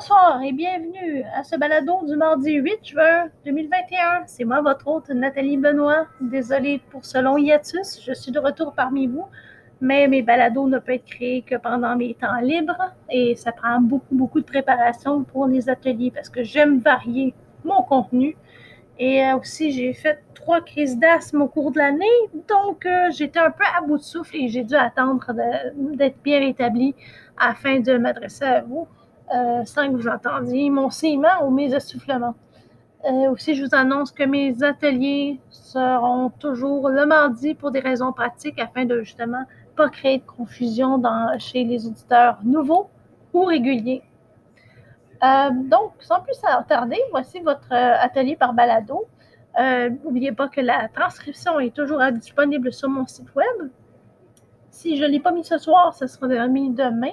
Bonsoir et bienvenue à ce balado du mardi 8 juin 2021. C'est moi, votre hôte Nathalie Benoît. Désolée pour ce long hiatus, je suis de retour parmi vous, mais mes balados ne peuvent être créés que pendant mes temps libres et ça prend beaucoup, beaucoup de préparation pour les ateliers parce que j'aime varier mon contenu. Et euh, aussi, j'ai fait trois crises d'asthme au cours de l'année, donc euh, j'étais un peu à bout de souffle et j'ai dû attendre d'être bien rétablie afin de m'adresser à vous euh, sans que vous entendiez mon ciment ou mes essoufflements. Euh, aussi, je vous annonce que mes ateliers seront toujours le mardi pour des raisons pratiques afin de justement pas créer de confusion dans, chez les auditeurs nouveaux ou réguliers. Euh, donc, sans plus tarder, voici votre atelier par balado. N'oubliez pas que la transcription est toujours disponible sur mon site web. Si je ne l'ai pas mis ce soir, ce sera mis demain.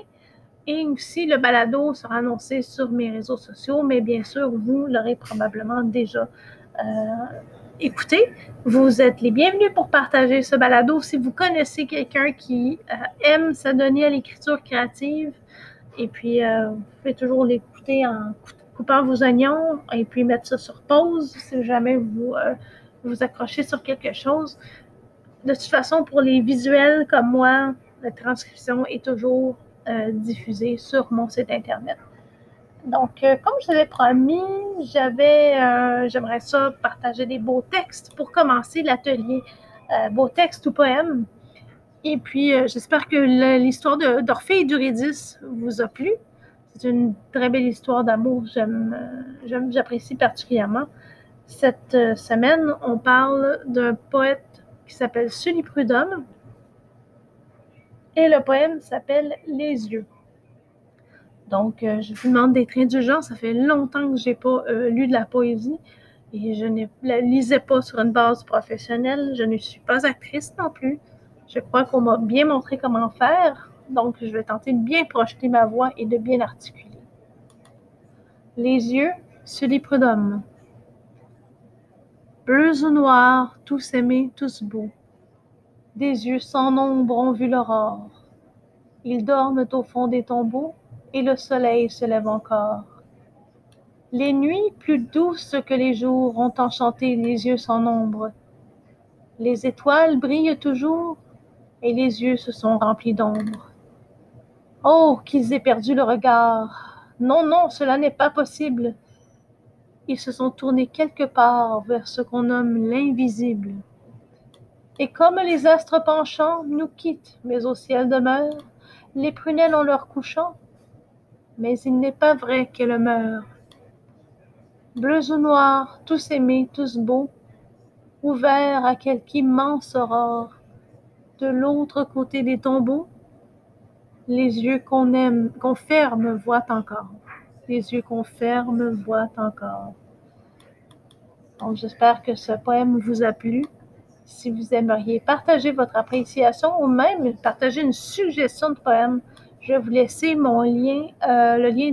Et aussi, le balado sera annoncé sur mes réseaux sociaux, mais bien sûr, vous l'aurez probablement déjà euh, écouté. Vous êtes les bienvenus pour partager ce balado. Si vous connaissez quelqu'un qui euh, aime s'adonner à l'écriture créative, et puis euh, vous pouvez toujours l'écouter en coupant vos oignons et puis mettre ça sur pause si jamais vous vous accrochez sur quelque chose. De toute façon, pour les visuels comme moi, la transcription est toujours euh, diffusé sur mon site internet. Donc, euh, comme je l'avais promis, j'avais, euh, j'aimerais ça partager des beaux textes pour commencer l'atelier beaux textes ou poèmes. Et puis, j'espère que l'histoire d'Orphée et d'Eurydice vous a plu. C'est une très belle histoire d'amour. J'aime, j'apprécie particulièrement. Cette semaine, on parle d'un poète qui s'appelle Sully Prudhomme, et le poème s'appelle Les yeux. Donc, euh, je vous demande d'être indulgent. Ça fait longtemps que je n'ai pas euh, lu de la poésie et je ne la lisais pas sur une base professionnelle. Je ne suis pas actrice non plus. Je crois qu'on m'a bien montré comment faire. Donc, je vais tenter de bien projeter ma voix et de bien articuler. Les yeux, Sully Prudhomme. Bleus ou noirs, tous aimés, tous beaux des yeux sans nombre ont vu l'aurore. Ils dorment au fond des tombeaux, et le soleil se lève encore. Les nuits plus douces que les jours ont enchanté les yeux sans nombre. Les étoiles brillent toujours, et les yeux se sont remplis d'ombre. Oh, qu'ils aient perdu le regard. Non, non, cela n'est pas possible. Ils se sont tournés quelque part vers ce qu'on nomme l'invisible. Et comme les astres penchants nous quittent, mais au ciel demeurent les prunelles en leur couchant. Mais il n'est pas vrai qu'elles meurent. Bleus ou noirs, tous aimés, tous beaux, ouverts à quelque immense aurore, de l'autre côté des tombeaux, les yeux qu'on aime, qu'on ferme voient encore. Les yeux qu'on ferme voient encore. J'espère que ce poème vous a plu si vous aimeriez partager votre appréciation ou même partager une suggestion de poème, je vais vous laisser mon lien, euh, le lien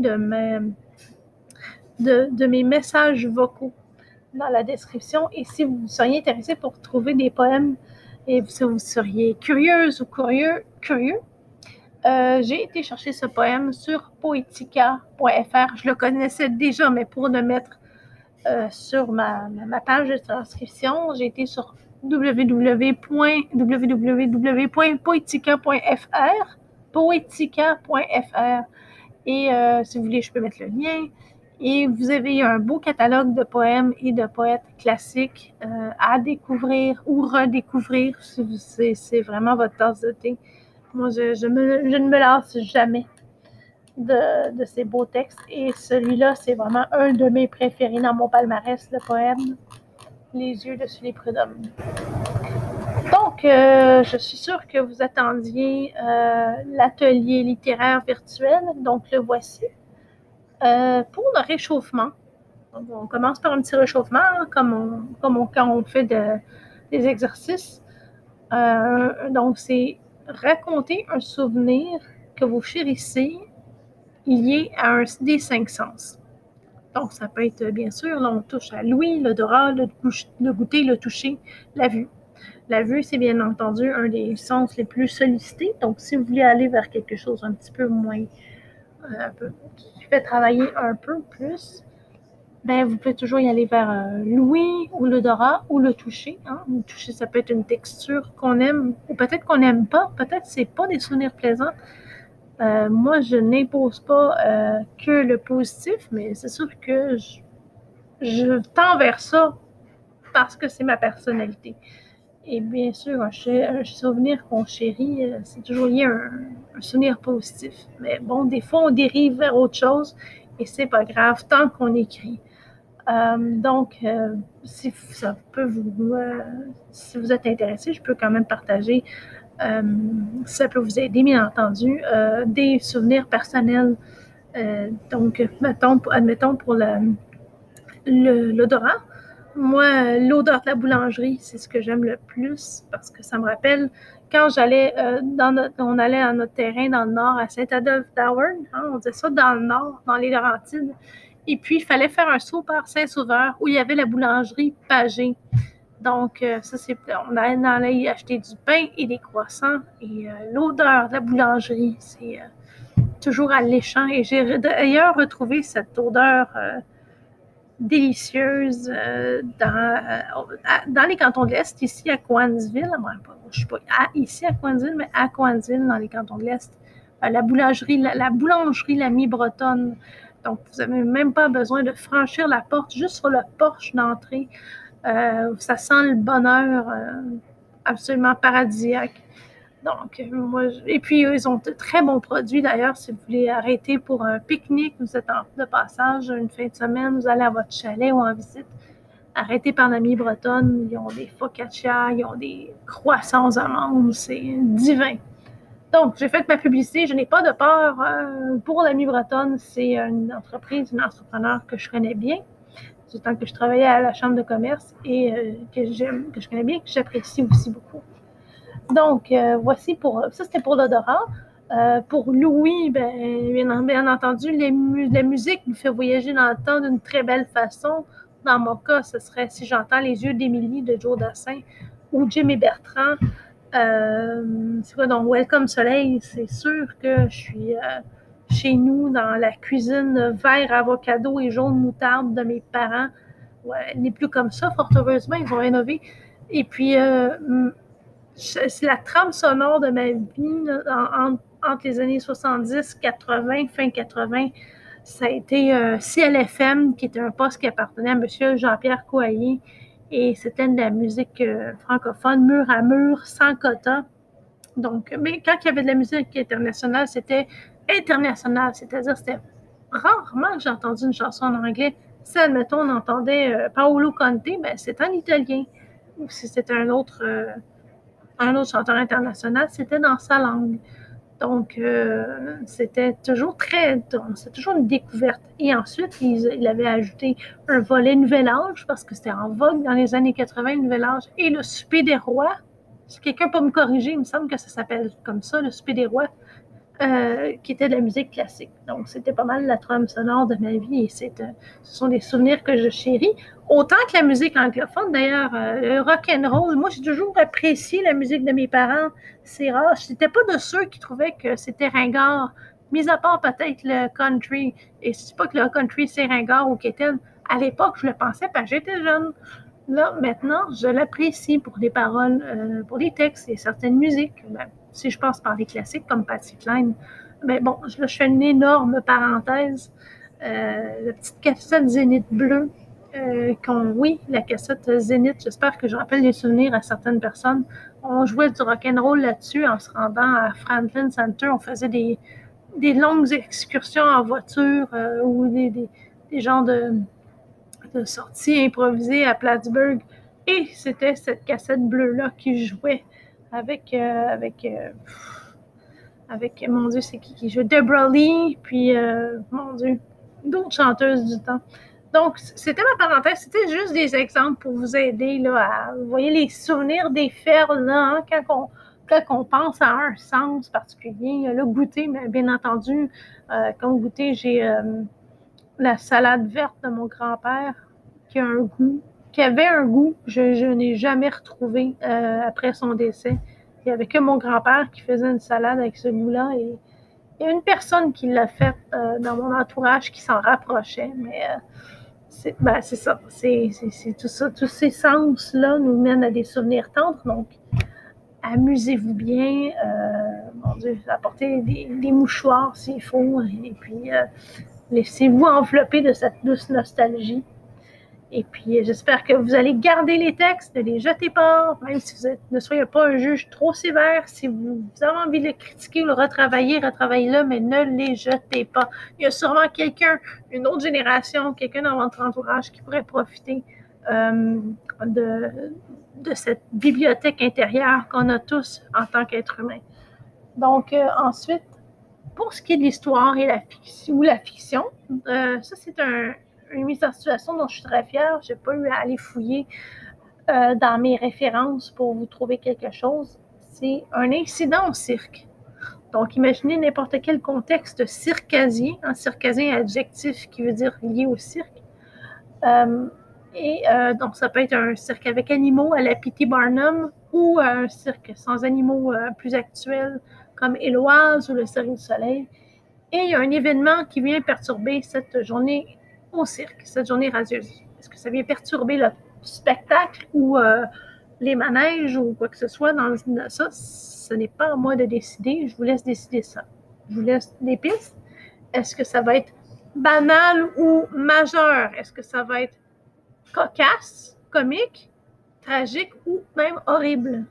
de mes, messages vocaux dans la description. Et si vous seriez intéressé pour trouver des poèmes et si vous seriez curieuse ou curieux, curieux, euh, j'ai été chercher ce poème sur poetica.fr. Je le connaissais déjà, mais pour le mettre euh, sur ma, ma, page de transcription, j'ai été sur www.poetica.fr poetica.fr et euh, si vous voulez, je peux mettre le lien. Et vous avez un beau catalogue de poèmes et de poètes classiques euh, à découvrir ou redécouvrir si c'est vraiment votre tasse de thé. Moi, je, je, ne me lasse jamais de, de ces beaux textes. Et celui-là, c'est vraiment un de mes préférés dans mon palmarès de poèmes les yeux de Sully Prudhomme. Donc, euh, je suis sûre que vous attendiez euh, l'atelier littéraire virtuel, donc le voici. Euh, pour le réchauffement, on commence par un petit réchauffement, comme, on, comme quand on fait des exercices. donc, c'est raconter un souvenir que vous chérissez lié à un des cinq sens. Donc, ça peut être, bien sûr, là, on touche à l'ouïe, l'odorat, le, goûter, le toucher, la vue. La vue, c'est bien entendu un des sens les plus sollicités. Donc, si vous voulez aller vers quelque chose un petit peu moins un peu, qui fait travailler un peu plus, ben, vous pouvez toujours y aller vers euh, l'ouïe ou l'odorat ou le toucher. Hein. Le toucher, ça peut être une texture qu'on aime ou peut-être qu'on n'aime pas. Peut-être que c'est pas des souvenirs plaisants. Euh, moi, je n'impose pas euh, que le positif, mais c'est sûr que je, je, tends vers ça parce que c'est ma personnalité. Et bien sûr, un, souvenir qu'on chérit, c'est toujours lié à un, souvenir positif. Mais bon, des fois, on dérive vers autre chose et c'est pas grave tant qu'on écrit. Euh, donc, euh, si ça peut vous, euh, si vous êtes intéressé, je peux quand même partager, ça peut vous aider, bien entendu, des souvenirs personnels. donc, mettons, admettons pour l'odorat. Moi, l'odeur de la boulangerie, c'est ce que j'aime le plus parce que ça me rappelle quand j'allais dans on allait à notre terrain dans le nord à Saint-Adolphe d'Howard, hein, on disait ça dans le nord, dans les Laurentides. Et puis, il fallait faire un saut par Saint-Sauveur où il y avait la boulangerie Pagé. Donc, euh, ça, c'est, on allait y acheter du pain et des croissants. Et euh, l'odeur de la boulangerie, c'est euh, toujours alléchant. Et j'ai d'ailleurs retrouvé cette odeur délicieuse dans, dans les cantons de l'Est, ici à Coansville. Je suis pas ici à Coansville, mais à Coansville, dans les cantons de l'Est. la boulangerie, la, la boulangerie, la mi-bretonne. Donc, vous n'avez même pas besoin de franchir la porte, juste sur le porche d'entrée. Euh, ça sent le bonheur euh, absolument paradisiaque. Donc, moi, et puis, ils ont de très bons produits d'ailleurs. Si vous voulez arrêter pour un pique-nique, vous êtes en de passage une fin de semaine, vous allez à votre chalet ou en visite, arrêtez par l'ami bretonne. Ils ont des focaccia, ils ont des croissants amandes, c'est divin. Donc, j'ai fait ma publicité. Je n'ai pas de peur euh, pour l'ami bretonne. C'est une entreprise, une entrepreneur que je connais bien, du temps que je travaillais à la Chambre de commerce et euh, que, j'aime, que je connais bien, que j'apprécie aussi beaucoup. Donc, euh, voici pour. Ça, c'était pour l'odorat. pour Louis, ben, bien, entendu, la musique nous fait voyager dans le temps d'une très belle façon. Dans mon cas, ce serait Si j'entends les yeux d'Émilie de Joe Dassin ou Jimmy Bertrand. Euh, c'est quoi donc Welcome Soleil? C'est sûr que je suis euh, chez nous dans la cuisine vert avocado et jaune moutarde de mes parents. Ouais, elle n'est plus comme ça, fort heureusement, ils ont rénové. Et puis, euh, c'est la trame sonore de ma vie entre les années 70, 80, fin 80. Ça a été CLFM, qui était un poste qui appartenait à M. Jean-Pierre Coaillier, et c'était de la musique euh, francophone, mur à mur, sans quota. Donc, mais quand il y avait de la musique internationale, c'était international, c'est-à-dire c'était rarement que j'ai entendu une chanson en anglais. Si, admettons, on entendait euh, Paolo Conte, ben, c'est en italien. Ou si c'était un autre, euh, un autre chanteur international, c'était dans sa langue. Donc, euh, c'était toujours très, c'est toujours une découverte. Et ensuite, il, avait ajouté un volet Nouvel Âge, parce que c'était en vogue dans les années 80, Nouvel Âge, et le Souper des Rois. Si quelqu'un peut me corriger, il me semble que ça s'appelle comme ça, le Souper des Rois. Euh, qui était de la musique classique. Donc, c'était pas mal la trame sonore de ma vie et c'est, euh, ce sont des souvenirs que je chéris. Autant que la musique anglophone, d'ailleurs, euh, le rock and roll. Moi, j'ai toujours apprécié la musique de mes parents. C'est rare. Je n'étais pas de ceux qui trouvaient que c'était ringard, mis à part peut-être le country. Et c'est pas que le country c'est ringard ou qu'était. À l'époque, je le pensais parce que j'étais jeune. Là, maintenant, je l'apprécie pour les paroles, pour les textes et certaines musiques. Ben, si je passe par les classiques comme Patsy Cline. Mais bon, je fais une énorme parenthèse. Euh, la petite cassette Zénith bleue. Euh, oui, la cassette Zénith, j'espère que je rappelle les souvenirs à certaines personnes. On jouait du rock'n'roll là-dessus en se rendant à Franklin Center. On faisait des, des longues excursions en voiture euh, ou des, des, des genres de, de sorties improvisées à Plattsburgh. Et c'était cette cassette bleue-là qui jouait avec, euh, avec, euh, avec, mon Dieu, c'est qui qui joue? Deborah Lee, puis, euh, mon Dieu, d'autres chanteuses du temps. Donc, c'était ma parenthèse. C'était juste des exemples pour vous aider là, à. Vous voyez les souvenirs des fers là, hein, quand, on, pense à un sens particulier. Le goûter, mais bien entendu, comme goûter, j'ai la salade verte de mon grand-père qui a un goût qui avait un goût je, je n'ai jamais retrouvé euh, après son décès. Il n'y avait que mon grand-père qui faisait une salade avec ce goût-là et Il y a une personne qui l'a fait euh, dans mon entourage qui s'en rapprochait, mais euh, c'est ben, ça. C'est tout ça. Tous ces sens-là nous mènent à des souvenirs tendres. Donc, amusez-vous bien. Mon Dieu, apportez des, des mouchoirs s'il faut. Et puis, laissez-vous envelopper de cette douce nostalgie. Et puis, j'espère que vous allez garder les textes, ne les jetez pas, même si vous ne soyez pas un juge trop sévère. Si vous, avez envie de les critiquer ou le retravailler, retravaillez-le, mais ne les jetez pas. Il y a sûrement quelqu'un, une autre génération, quelqu'un dans votre entourage qui pourrait profiter euh, de, de cette bibliothèque intérieure qu'on a tous en tant qu'être humain. Donc, euh, ensuite, pour ce qui est de l'histoire et la fiction, ou la fiction, euh, ça, c'est un, une mise en situation dont je suis très fière. Je n'ai pas eu à aller fouiller euh, dans mes références pour vous trouver quelque chose. C'est un incident au cirque. Donc, imaginez n'importe quel contexte circasien, un circasien adjectif qui veut dire lié au cirque. Euh, et donc, ça peut être un cirque avec animaux à la P.T. Barnum ou un cirque sans animaux plus actuel comme Éloise ou le Cirque du Soleil. Et il y a un événement qui vient perturber cette journée au cirque, cette journée radieuse? Est-ce que ça vient perturber le spectacle ou euh, les manèges ou quoi que ce soit dans ça? Ce n'est pas à moi de décider. Je vous laisse décider ça. Je vous laisse des pistes. Est-ce que ça va être banal ou majeur? Est-ce que ça va être cocasse, comique, tragique ou même horrible?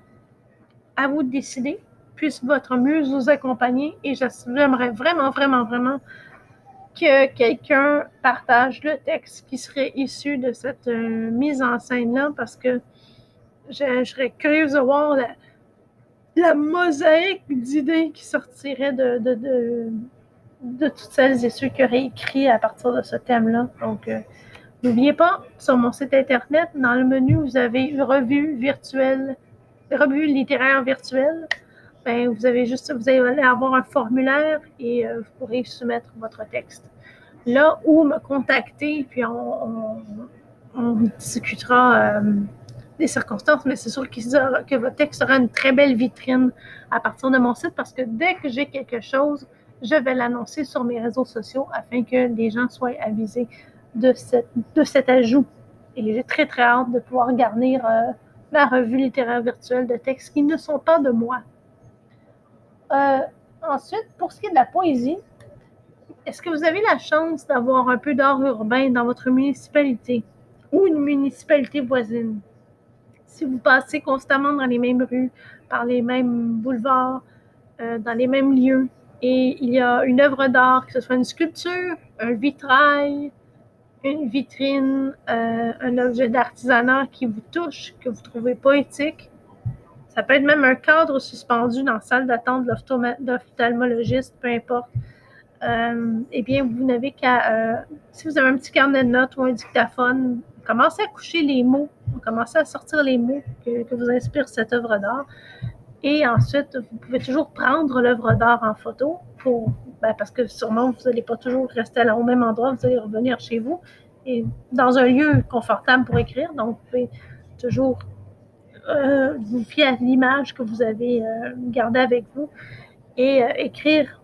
À vous de décider. Puisse votre muse vous accompagner et j'aimerais vraiment, vraiment, vraiment que quelqu'un partage le texte qui serait issu de cette euh, mise en scène-là parce que je, serais curieuse de voir la, mosaïque d'idées qui sortirait de, de, de, toutes celles et ceux qui auraient écrit à partir de ce thème-là. Donc, euh, n'oubliez pas, sur mon site internet, dans le menu, vous avez revue virtuelle, revue littéraire virtuelle. Ben, vous avez juste, vous allez avoir un formulaire et euh, vous pourrez soumettre votre texte. Là où me contacter, puis on, discutera euh, des circonstances, mais c'est sûr que votre texte sera une très belle vitrine à partir de mon site parce que dès que j'ai quelque chose, je vais l'annoncer sur mes réseaux sociaux afin que les gens soient avisés de, cet ajout. Et j'ai très, très hâte de pouvoir garnir euh, ma revue littéraire virtuelle de textes qui ne sont pas de moi. Euh, ensuite, pour ce qui est de la poésie, est-ce que vous avez la chance d'avoir un peu d'art urbain dans votre municipalité ou une municipalité voisine? Si vous passez constamment dans les mêmes rues, par les mêmes boulevards, euh, dans les mêmes lieux, et il y a une œuvre d'art, que ce soit une sculpture, un vitrail, une vitrine, euh, un objet d'artisanat qui vous touche, que vous trouvez poétique, ça peut être même un cadre suspendu dans la salle d'attente de l'ophtalmologiste, peu importe. Euh, eh bien, vous n'avez qu'à, euh, si vous avez un petit carnet de notes ou un dictaphone, commencez à coucher les mots, commencez à sortir les mots que, vous inspire cette œuvre d'art. Et ensuite, vous pouvez toujours prendre l'œuvre d'art en photo pour, ben, parce que sûrement vous n'allez pas toujours rester au même endroit, vous allez revenir chez vous et dans un lieu confortable pour écrire. Donc, vous pouvez toujours euh, vous fiez à l'image que vous avez euh, gardée avec vous et euh, écrire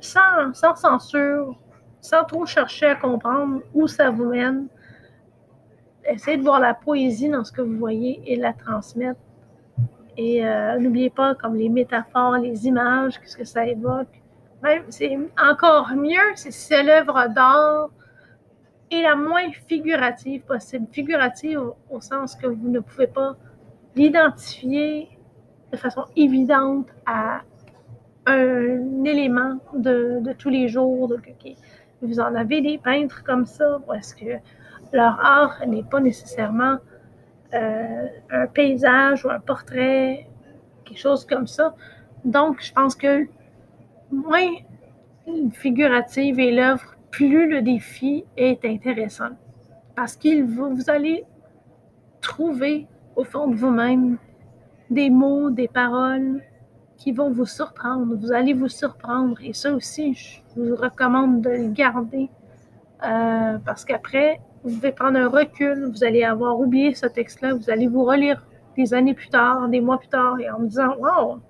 sans, sans, censure, sans trop chercher à comprendre où ça vous mène. Essayez de voir la poésie dans ce que vous voyez et la transmettre. Et n'oubliez pas comme les métaphores, les images, qu'est-ce que ça évoque. Même, c'est encore mieux si c'est l'œuvre d'art et la moins figurative possible. Figurative au, sens que vous ne pouvez pas l'identifier de façon évidente à un élément de, tous les jours. Donc, Vous en avez des peintres comme ça, est-ce que leur art n'est pas nécessairement euh, un paysage ou un portrait, quelque chose comme ça. Donc, je pense que moins figurative est l'œuvre, plus le défi est intéressant. Parce que vous allez trouver au fond de vous-même des mots, des paroles qui vont vous surprendre. Vous allez vous surprendre. Et ça aussi, je vous recommande de le garder euh, parce qu'après, vous devez prendre un recul. Vous allez avoir oublié ce texte-là. Vous allez vous relire des années plus tard, des mois plus tard, et en me disant Wow,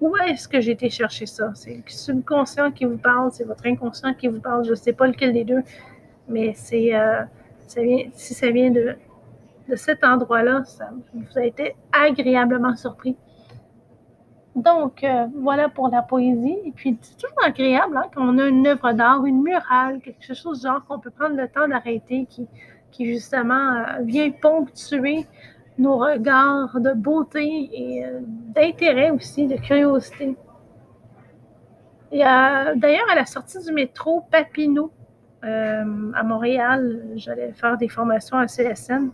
où est-ce que j'ai été chercher ça? C'est le subconscient qui vous parle, c'est votre inconscient qui vous parle, je ne sais pas lequel des deux, mais c'est euh, si ça vient de, de cet endroit-là, ça vous a été agréablement surpris. Donc, euh, voilà pour la poésie. Et puis, c'est toujours agréable hein, quand on a une œuvre d'art, une murale, quelque chose de genre qu'on peut prendre le temps d'arrêter, qui, justement euh, vient ponctuer nos regards de beauté et euh, d'intérêt aussi, de curiosité. D'ailleurs, à la sortie du métro Papineau, à Montréal, j'allais faire des formations à CSN,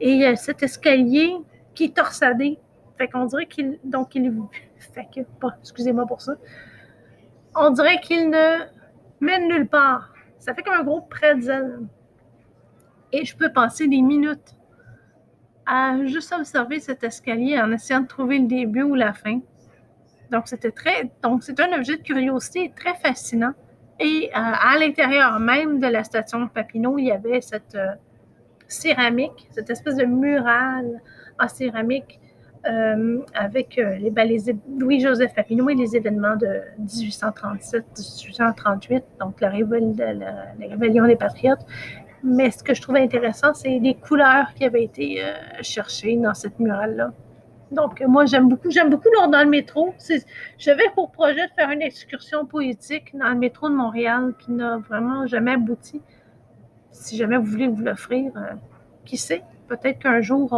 et il y a cet escalier qui est torsadé. Fait qu'on dirait qu'il. Donc, il fait que, excusez-moi pour ça. On dirait qu'il ne mène nulle part. Ça fait comme un gros pretzel. Et je peux passer des minutes à juste observer cet escalier en essayant de trouver le début ou la fin. Donc, c'était très. Donc, c'est un objet de curiosité très fascinant. Et euh, à l'intérieur même de la station Papineau, il y avait cette euh, céramique, cette espèce de murale en céramique euh, avec euh, les, ben, Louis-Joseph Papineau et les événements de 1837-1838, donc la, rébellion des Patriotes. Mais ce que je trouvais intéressant, c'est les couleurs qui avaient été euh, cherchées dans cette murale-là. Donc, moi, j'aime beaucoup, j'aime beaucoup dans le métro. J'avais pour projet de faire une excursion poétique dans le métro de Montréal qui n'a vraiment jamais abouti. Si jamais vous voulez vous l'offrir, qui sait, peut-être qu'un jour,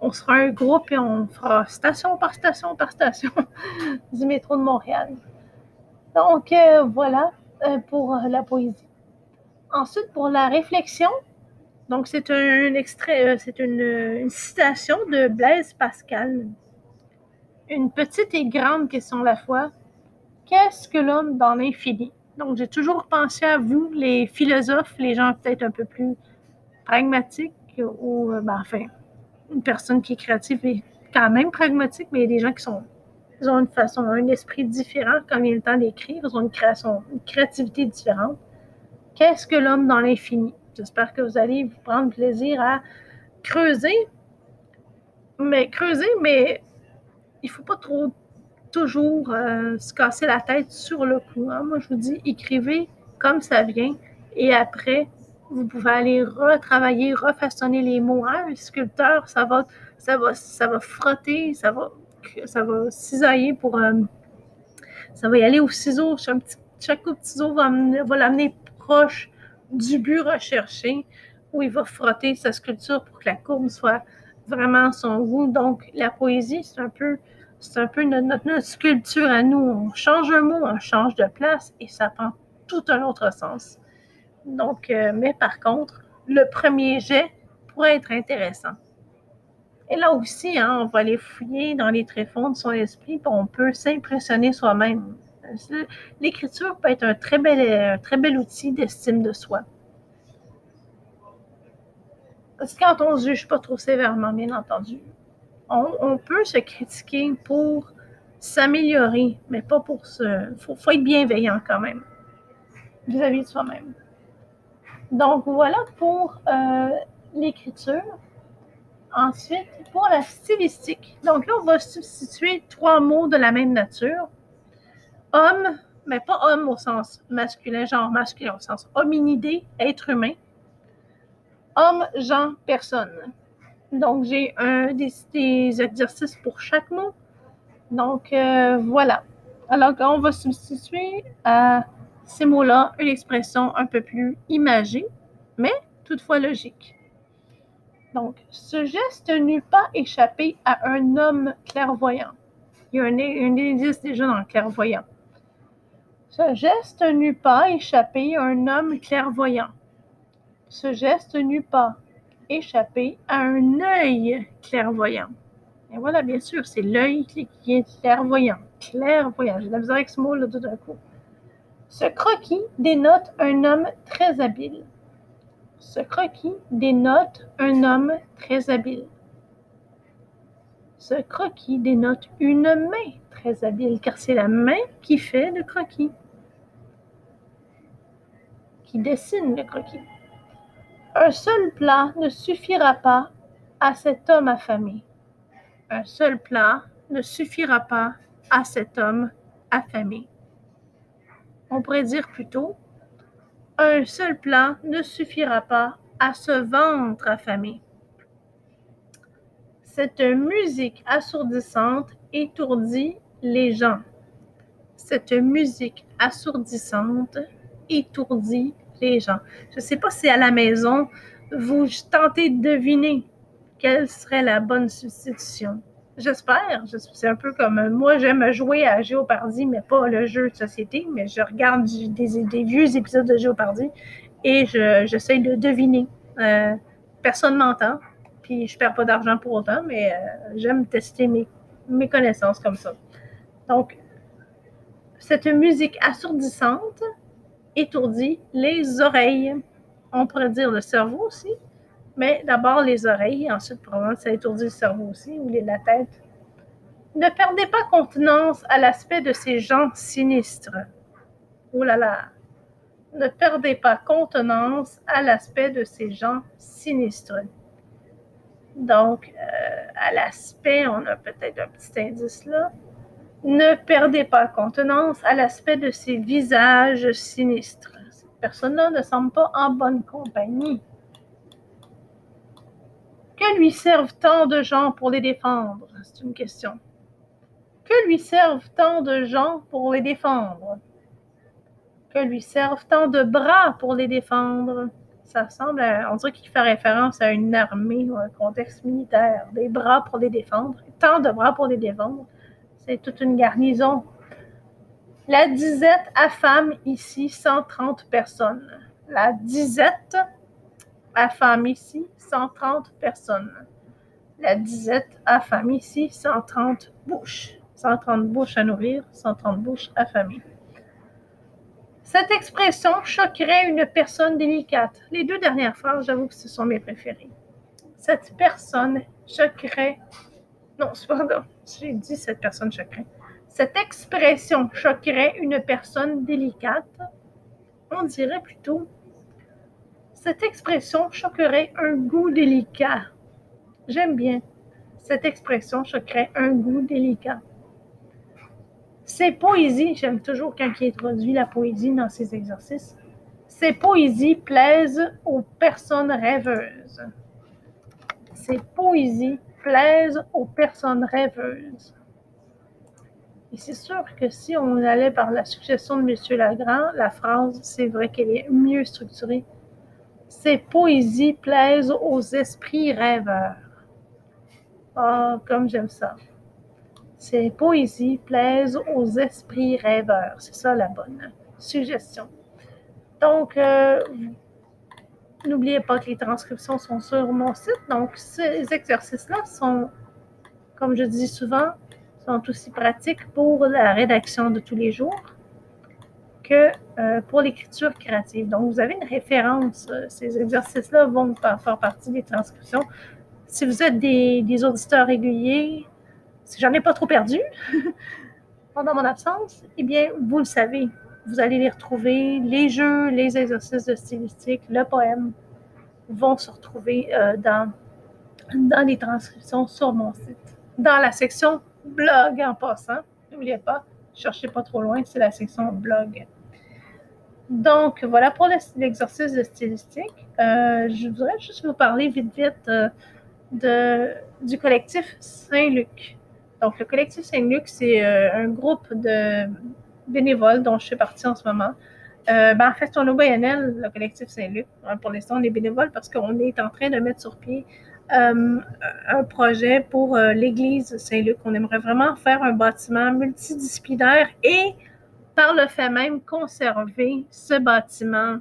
on, sera un groupe et on fera station par station par station du métro de Montréal. Donc, euh, voilà euh, pour euh, la poésie. Ensuite, pour la réflexion, donc c'est un, extrait, c'est une, citation de Blaise Pascal. Une petite et grande question à la fois. Qu'est-ce que l'homme dans l'infini? Donc, j'ai toujours pensé à vous, les philosophes, les gens peut-être un peu plus pragmatiques ou, ben, enfin, une personne qui est créative et quand même pragmatique, mais il y a des gens qui sont ils ont une façon, un esprit différent quand a le temps d'écrire, ils ont une création, une créativité différente. Qu'est-ce que l'homme dans l'infini? J'espère que vous allez vous prendre plaisir à creuser, mais creuser, mais il ne faut pas trop toujours euh, se casser la tête sur le coup. Hein. Moi, je vous dis, écrivez comme ça vient et après, vous pouvez aller retravailler, refaçonner les mots. Hein, un sculpteur, ça va, ça va, ça va frotter, ça va, ça va cisailler pour. Euh, ça va y aller au ciseau. Chaque, coup de ciseau va, va l'amener proche du but recherché où il va frotter sa sculpture pour que la courbe soit vraiment son goût. Donc, la poésie, c'est un peu, c'est un peu notre, notre, sculpture à nous. On change un mot, on change de place et ça prend tout un autre sens. Donc, euh, mais par contre, le premier jet pourrait être intéressant. Et là aussi, hein, on va aller fouiller dans les tréfonds de son esprit, puis on peut s'impressionner soi-même. L'écriture peut être un très bel, très bel outil d'estime de soi. Parce que quand on ne se juge pas trop sévèrement, bien entendu, on, peut se critiquer pour s'améliorer, mais pas pour se. Il faut, être bienveillant quand même vis à -vis de soi-même. Donc voilà pour euh, l'écriture. Ensuite, pour la stylistique. Donc là, on va substituer trois mots de la même nature. Homme, mais pas homme au sens masculin, genre masculin au sens hominidé, être humain. Homme, genre, personne. Donc j'ai un des, exercices pour chaque mot. Donc euh, voilà. Alors on va substituer à ces mots-là une expression un peu plus imagée, mais toutefois logique. Donc, ce geste n'eût pas échappé à un homme clairvoyant. Il y a un, indice déjà dans clairvoyant. Ce geste n'eût pas échappé à un homme clairvoyant. Ce geste n'eut pas échappé à un œil clairvoyant. Et voilà, bien sûr, c'est l'œil qui est clairvoyant. Clairvoyant. J'ai de la avec ce mot-là tout d'un coup. Ce croquis dénote un homme très habile. Ce croquis dénote un homme très habile. Ce croquis dénote une main très habile, car c'est la main qui fait le croquis, qui dessine le croquis. Un seul plat ne suffira pas à cet homme affamé. Un seul plat ne suffira pas à cet homme affamé. On pourrait dire plutôt, un seul plat ne suffira pas à ce ventre affamé. Cette musique assourdissante étourdit les gens. Cette musique assourdissante étourdit les gens. Je ne sais pas si à la maison, vous tentez de deviner quelle serait la bonne substitution. J'espère. C'est un peu comme moi, j'aime jouer à Géopardy, mais pas le jeu de société, mais je regarde des, vieux épisodes de Géopardy et j'essaie de deviner. Euh, personne m'entend, puis je perds pas d'argent pour autant, mais euh, j'aime tester mes, mes connaissances comme ça. Donc, cette musique assourdissante étourdit les oreilles. On pourrait dire le cerveau aussi, mais d'abord les oreilles, ensuite probablement ça étourdit le cerveau aussi, ou la tête. Ne perdez pas contenance à l'aspect de ces gens sinistres. Oh là là! Ne perdez pas contenance à l'aspect de ces gens sinistres. Donc, euh, à l'aspect, on a peut-être un petit indice là. Ne perdez pas contenance à l'aspect de ces visages sinistres. Cette personne-là ne semble pas en bonne compagnie. Que lui servent tant de gens pour les défendre? C'est une question. Que lui servent tant de gens pour les défendre? Que lui servent tant de bras pour les défendre? Ça semble, on dirait qu'il fait référence à une armée ou un contexte militaire. Des bras pour les défendre, tant de bras pour les défendre. C'est toute une garnison. La disette affame ici 130 personnes. La disette affame ici 130 personnes. La disette affame ici 130 bouches. 130 bouches à nourrir, 130 bouches affamées. Cette expression choquerait une personne délicate. Les deux dernières phrases, j'avoue que ce sont mes préférées. Cette personne choquerait. Non, cependant, j'ai dit cette personne choquerait. Cette expression choquerait une personne délicate. On dirait plutôt cette expression choquerait un goût délicat. J'aime bien. Cette expression choquerait un goût délicat. Ces poésies, j'aime toujours quand il introduit la poésie dans ses exercices. Ces poésies plaisent aux personnes rêveuses. Ces poésies plaisent aux personnes rêveuses. Et c'est sûr que si on allait par la suggestion de M. Lagrand, la phrase, c'est vrai qu'elle est mieux structurée ces poésies plaisent aux esprits rêveurs. Ah, comme j'aime ça. Ces poésies plaisent aux esprits rêveurs. C'est ça la bonne suggestion. Donc, euh, n'oubliez pas que les transcriptions sont sur mon site. Donc, ces exercices-là sont, comme je dis souvent, sont aussi pratiques pour la rédaction de tous les jours euh, pour l'écriture créative. Donc, vous avez une référence. Euh, ces exercices-là vont faire partie des transcriptions. Si vous êtes des, auditeurs réguliers, si j'en ai pas trop perdu pendant mon absence, eh bien, vous le savez. Vous allez les retrouver. Les jeux, les exercices de stylistique, le poème vont se retrouver euh, dans, les transcriptions sur mon site. Dans la section blog en passant, n'oubliez pas, cherchez pas trop loin, c'est la section blog. Donc, voilà pour l'exercice de stylistique. Euh, je voudrais juste vous parler vite, vite euh, du collectif Saint-Luc. Donc, le collectif Saint-Luc, c'est un groupe de bénévoles dont je fais partie en ce moment. Ben, en fait, on au BNL, le collectif Saint-Luc. Pour l'instant, on est bénévoles parce qu'on est en train de mettre sur pied un projet pour l'église Saint-Luc. On aimerait vraiment faire un bâtiment multidisciplinaire et par le fait même conserver ce bâtiment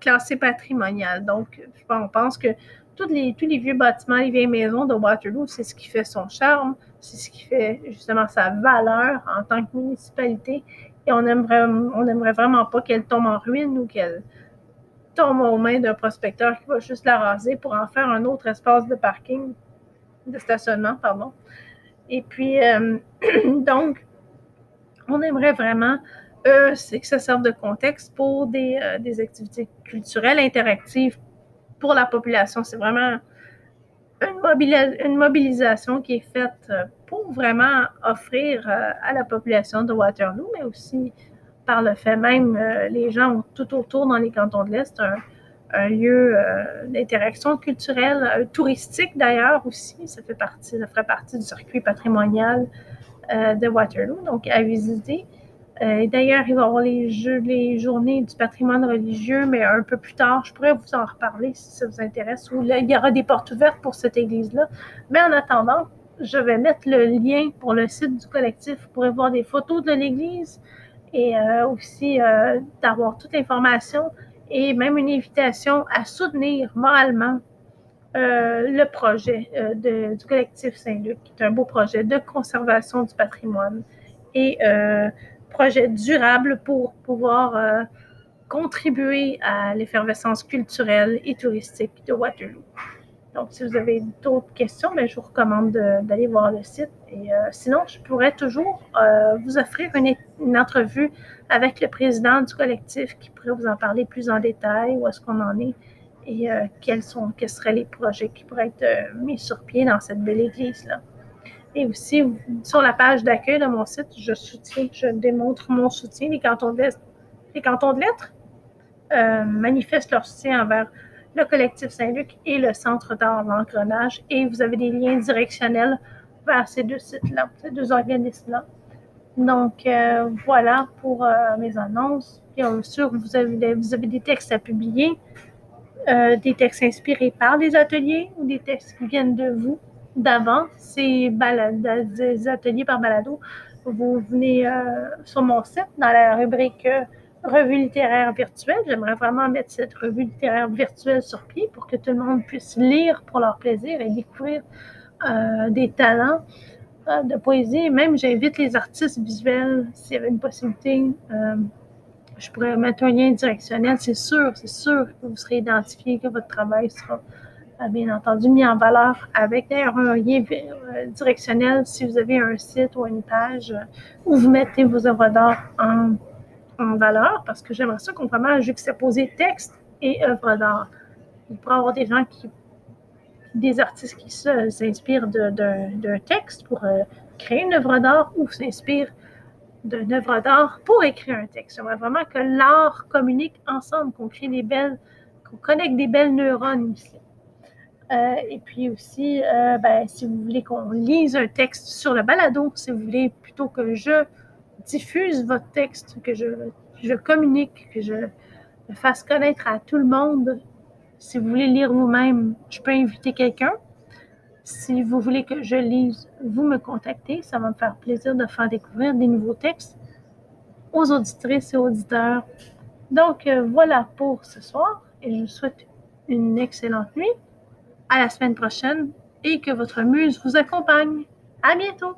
classé patrimonial. Donc, on pense que tous les, tous les vieux bâtiments, les vieilles maisons de Waterloo, c'est ce qui fait son charme, c'est ce qui fait justement sa valeur en tant que municipalité. Et on aimerait, vraiment pas qu'elle tombe en ruine ou qu'elle tombe aux mains d'un prospecteur qui va juste la raser pour en faire un autre espace de parking, de stationnement, pardon. Et puis, euh, donc, on aimerait vraiment c'est que ça serve de contexte pour des, euh, des, activités culturelles interactives pour la population. C'est vraiment une, mobilisation qui est faite pour vraiment offrir à la population de Waterloo, mais aussi par le fait même, les gens tout autour dans les cantons de l'Est un lieu euh, d'interaction culturelle, euh, touristique d'ailleurs aussi. Ça fait partie, ça ferait partie du circuit patrimonial euh, de Waterloo, donc à visiter. D'ailleurs, il va y avoir les, journées du patrimoine religieux, mais un peu plus tard, je pourrais vous en reparler si ça vous intéresse. Il y aura des portes ouvertes pour cette église-là. Mais en attendant, je vais mettre le lien pour le site du collectif. Vous pourrez voir des photos de l'église et aussi d'avoir toute l'information et même une invitation à soutenir moralement euh, le projet euh, du collectif Saint-Luc, qui est un beau projet de conservation du patrimoine et euh, projet durable pour pouvoir contribuer à l'effervescence culturelle et touristique de Waterloo. Donc, si vous avez d'autres questions, ben, je vous recommande d'aller voir le site. Et euh, sinon, je pourrais toujours euh, vous offrir une, entrevue avec le président du collectif qui pourrait vous en parler plus en détail, où est-ce qu'on en est et euh, quels, sont, quels seraient les projets qui pourraient être mis sur pied dans cette belle église-là. Et aussi, sur la page d'accueil de mon site, je soutiens, je démontre mon soutien. Les cantons de, les cantons de lettres manifestent leur soutien envers le collectif Saint-Luc et le Centre d'art l'engrenage. Et vous avez des liens directionnels vers ces deux sites-là, ces deux organismes-là. Donc, euh, voilà pour euh, mes annonces. Bien sûr, vous avez, des, vous avez des textes à publier, euh, des textes inspirés par les ateliers ou des textes qui viennent de vous, d'avant. Ces des ateliers par balado. Vous venez sur mon site dans la rubrique revue littéraire virtuelle. J'aimerais vraiment mettre cette revue littéraire virtuelle sur pied pour que tout le monde puisse lire pour leur plaisir et découvrir euh, des talents euh, de poésie. Même, j'invite les artistes visuels, s'il y avait une possibilité, euh, je pourrais mettre un lien directionnel. C'est sûr, c'est sûr que vous serez identifié, que votre travail sera bien entendu mis en valeur avec d'ailleurs un lien directionnel si vous avez un site ou une page où vous mettez vos œuvres d'art en valeur parce que j'aimerais ça qu'on vraiment juxtaposer texte et œuvre d'art. Il pourrait y avoir des gens qui, des artistes qui s'inspirent d'un texte pour euh, créer une œuvre d'art ou s'inspirent d'une œuvre d'art pour écrire un texte. J'aimerais vraiment que l'art communique ensemble, qu'on crée des belles, qu'on connecte des belles neurones ici. Euh, et puis aussi, euh, ben, si vous voulez qu'on lise un texte sur le balado, si vous voulez plutôt que je diffuse votre texte, que je, je communique, que je le fasse connaître à tout le monde. Si vous voulez lire vous-même, je peux inviter quelqu'un. Si vous voulez que je lise, vous me contactez. Ça va me faire plaisir de faire découvrir des nouveaux textes aux auditrices et auditeurs. Donc euh, voilà pour ce soir et je vous souhaite une excellente nuit. À la semaine prochaine et que votre muse vous accompagne. À bientôt!